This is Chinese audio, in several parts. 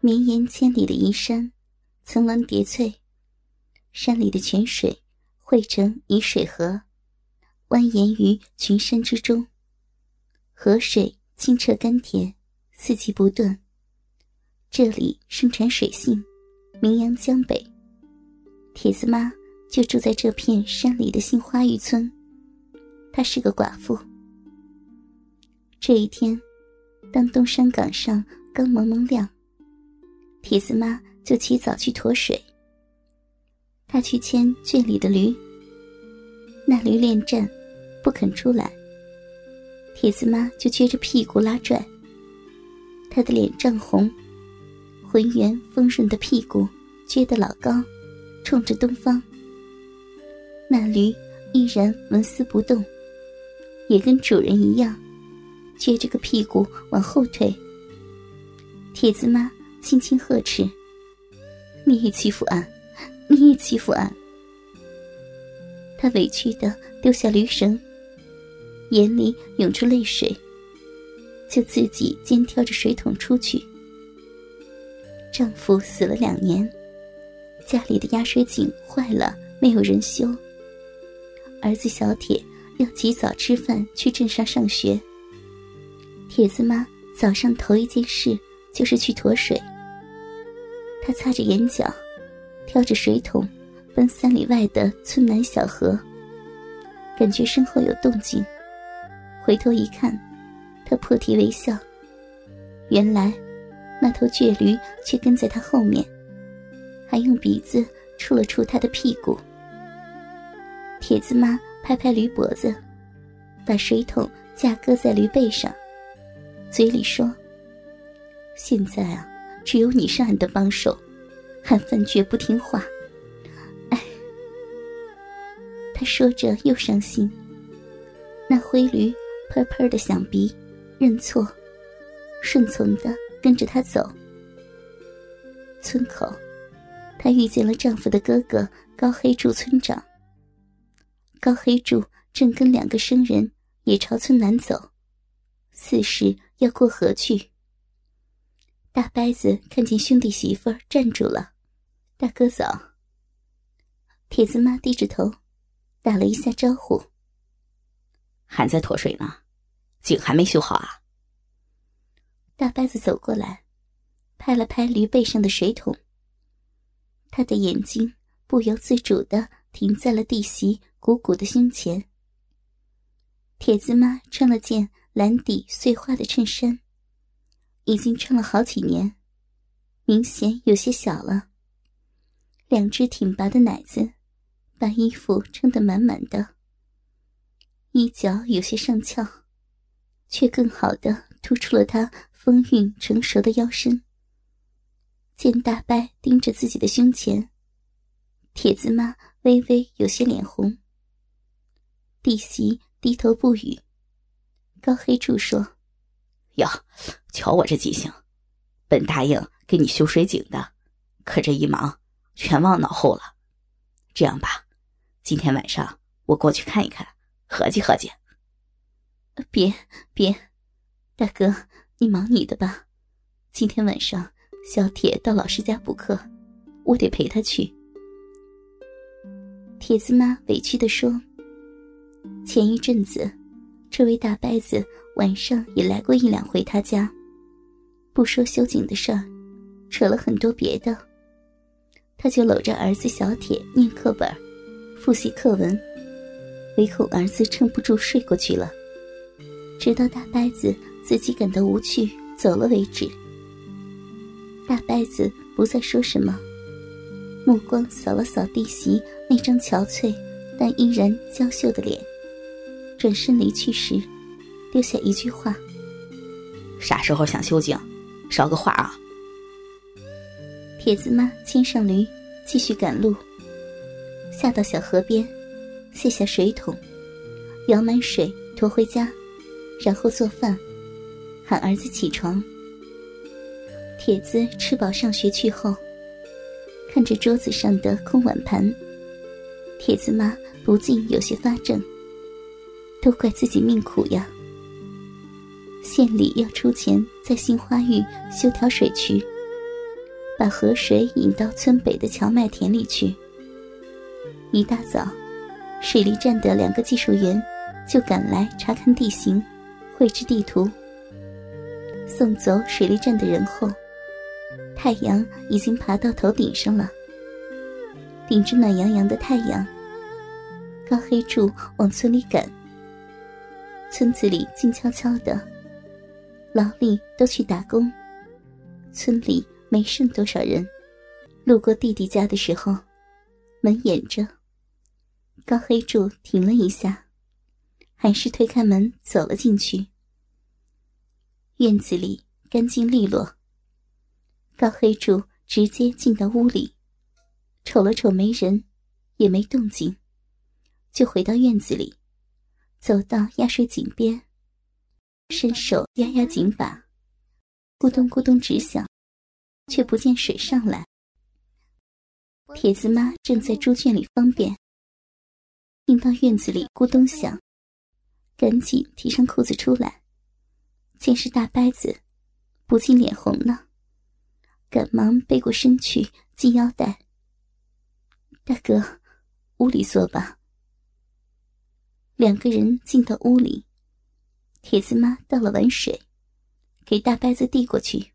绵延千里的移山，层峦叠翠，山里的泉水汇成沂水河，蜿蜒于群山之中。河水清澈甘甜，四季不断。这里盛产水杏，名扬江北。铁子妈就住在这片山里的杏花峪村，她是个寡妇。这一天，当东山岗上刚蒙蒙亮，铁子妈就起早去驮水。她去牵圈里的驴，那驴恋战，不肯出来。铁子妈就撅着屁股拉拽，她的脸涨红，浑圆丰润的屁股撅得老高，冲着东方。那驴依然纹丝不动，也跟主人一样。撅着个屁股往后退，铁子妈轻轻呵斥：“你也欺负俺，你也欺负俺！”她委屈的丢下驴绳，眼里涌出泪水，就自己肩挑着水桶出去。丈夫死了两年，家里的压水井坏了，没有人修。儿子小铁要及早吃饭去镇上上学。铁子妈早上头一件事就是去驮水。他擦着眼角，挑着水桶，奔三里外的村南小河。感觉身后有动静，回头一看，他破涕为笑。原来，那头倔驴却跟在他后面，还用鼻子触了触他的屁股。铁子妈拍拍驴脖子，把水桶架搁在驴背上。嘴里说：“现在啊，只有你是俺的帮手，俺范绝不听话。”哎，他说着又伤心。那灰驴喷喷的响鼻，认错，顺从的跟着他走。村口，她遇见了丈夫的哥哥高黑柱村长。高黑柱正跟两个生人也朝村南走，似是。要过河去。大伯子看见兄弟媳妇儿站住了，大哥嫂。铁子妈低着头，打了一下招呼。还在脱水呢，井还没修好啊。大伯子走过来，拍了拍驴背上的水桶。他的眼睛不由自主的停在了弟媳鼓鼓的胸前。铁子妈穿了件。蓝底碎花的衬衫，已经穿了好几年，明显有些小了。两只挺拔的奶子，把衣服撑得满满的。衣角有些上翘，却更好的突出了她风韵成熟的腰身。见大伯盯着自己的胸前，铁子妈微微有些脸红。弟媳低头不语。高黑柱说：“哟，瞧我这记性，本答应给你修水井的，可这一忙全忘脑后了。这样吧，今天晚上我过去看一看，合计合计。”“别别，大哥，你忙你的吧。今天晚上小铁到老师家补课，我得陪他去。”铁子妈委屈的说：“前一阵子。”这位大伯子晚上也来过一两回他家，不说修井的事儿，扯了很多别的。他就搂着儿子小铁念课本，复习课文，唯恐儿子撑不住睡过去了，直到大伯子自己感到无趣走了为止。大伯子不再说什么，目光扫了扫弟媳那张憔悴但依然娇秀的脸。转身离去时，丢下一句话：“啥时候想修井，捎个话啊。”铁子妈牵上驴，继续赶路。下到小河边，卸下水桶，舀满水驮回家，然后做饭，喊儿子起床。铁子吃饱上学去后，看着桌子上的空碗盘，铁子妈不禁有些发怔。都怪自己命苦呀！县里要出钱在杏花峪修条水渠，把河水引到村北的荞麦田里去。一大早，水利站的两个技术员就赶来查看地形，绘制地图。送走水利站的人后，太阳已经爬到头顶上了。顶着暖洋洋的太阳，高黑柱往村里赶。村子里静悄悄的，劳力都去打工，村里没剩多少人。路过弟弟家的时候，门掩着。高黑柱停了一下，还是推开门走了进去。院子里干净利落。高黑柱直接进到屋里，瞅了瞅没人，也没动静，就回到院子里。走到压水井边，伸手压压井把，咕咚咕咚直响，却不见水上来。铁子妈正在猪圈里方便，听到院子里咕咚响，赶紧提上裤子出来，见是大伯子，不禁脸红了，赶忙背过身去系腰带。大哥，屋里坐吧。两个人进到屋里，铁子妈倒了碗水，给大伯子递过去。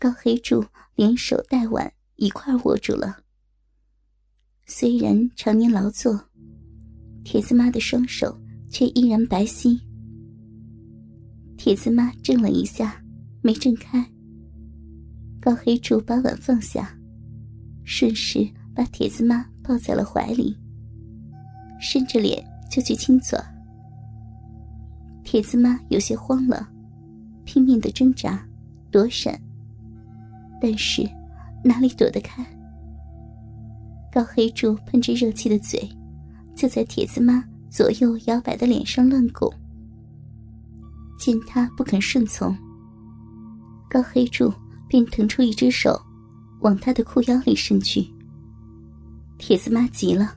高黑柱连手带碗一块握住了。虽然常年劳作，铁子妈的双手却依然白皙。铁子妈怔了一下，没怔开。高黑柱把碗放下，顺势把铁子妈抱在了怀里，伸着脸。就去亲嘴。铁子妈有些慌了，拼命的挣扎、躲闪，但是哪里躲得开？高黑柱喷着热气的嘴，就在铁子妈左右摇摆的脸上乱拱。见他不肯顺从，高黑柱便腾出一只手，往他的裤腰里伸去。铁子妈急了。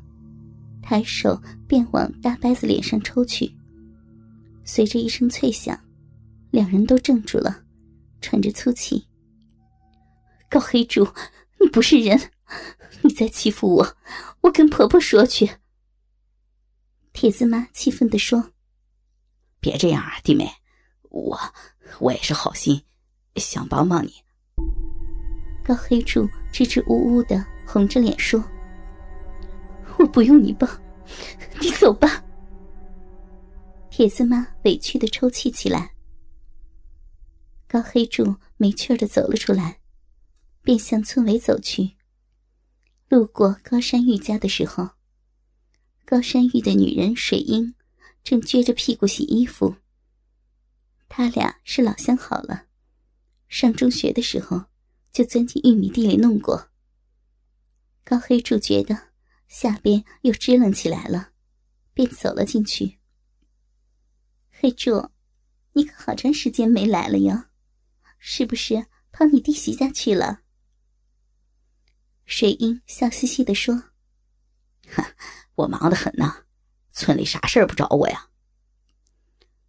抬手便往大伯子脸上抽去，随着一声脆响，两人都怔住了，喘着粗气。高黑柱，你不是人，你再欺负我，我跟婆婆说去。铁子妈气愤地说：“别这样啊，弟妹，我我也是好心，想帮帮你。”高黑柱支支吾吾的，红着脸说。我不用你帮，你走吧。铁子妈委屈的抽泣起来。高黑柱没趣的走了出来，便向村尾走去。路过高山玉家的时候，高山玉的女人水英正撅着屁股洗衣服。他俩是老相好了，上中学的时候就钻进玉米地里弄过。高黑柱觉得。下边又支棱起来了，便走了进去。黑柱，你可好长时间没来了呀？是不是跑你弟媳家去了？水英笑嘻嘻的说：“哈，我忙得很呢，村里啥事儿不找我呀？”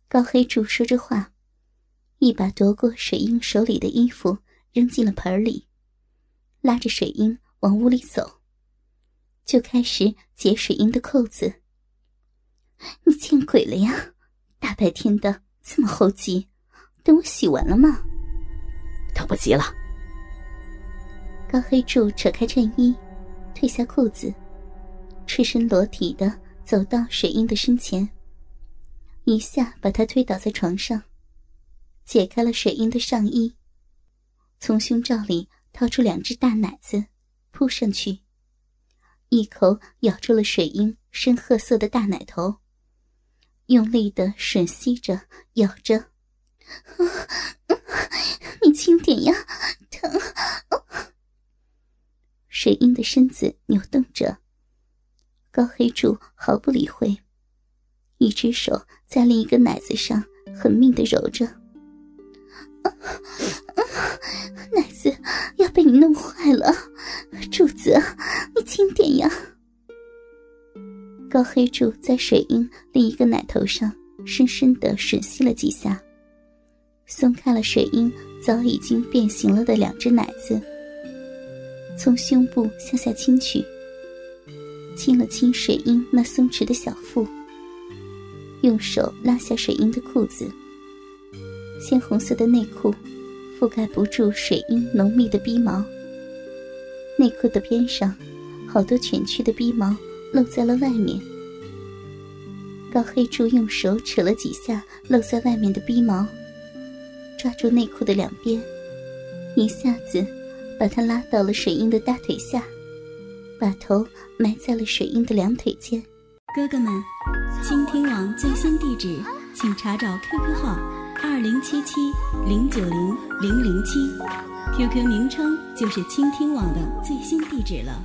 高黑柱说着话，一把夺过水英手里的衣服，扔进了盆里，拉着水英往屋里走。就开始解水英的扣子。你见鬼了呀！大白天的这么猴急，等我洗完了吗？等不及了。高黑柱扯开衬衣，褪下裤子，赤身裸体的走到水英的身前，一下把她推倒在床上，解开了水英的上衣，从胸罩里掏出两只大奶子，扑上去。一口咬住了水英深褐色的大奶头，用力的吮吸着，咬着。你轻点呀，疼！水英的身子扭动着，高黑柱毫不理会，一只手在另一个奶子上狠命的揉着。奶子要被你弄坏了，柱子，你轻点呀！高黑柱在水英另一个奶头上深深的吮吸了几下，松开了水英早已经变形了的两只奶子，从胸部向下倾去，亲了亲水英那松弛的小腹，用手拉下水英的裤子。鲜红色的内裤覆盖不住水英浓密的逼毛，内裤的边上好多蜷曲的逼毛露在了外面。高黑柱用手扯了几下露在外面的逼毛，抓住内裤的两边，一下子把他拉到了水英的大腿下，把头埋在了水英的两腿间。哥哥们，倾听网最新地址，请查找 QQ 号二零七七零九零零零七，QQ 名称就是倾听网的最新地址了。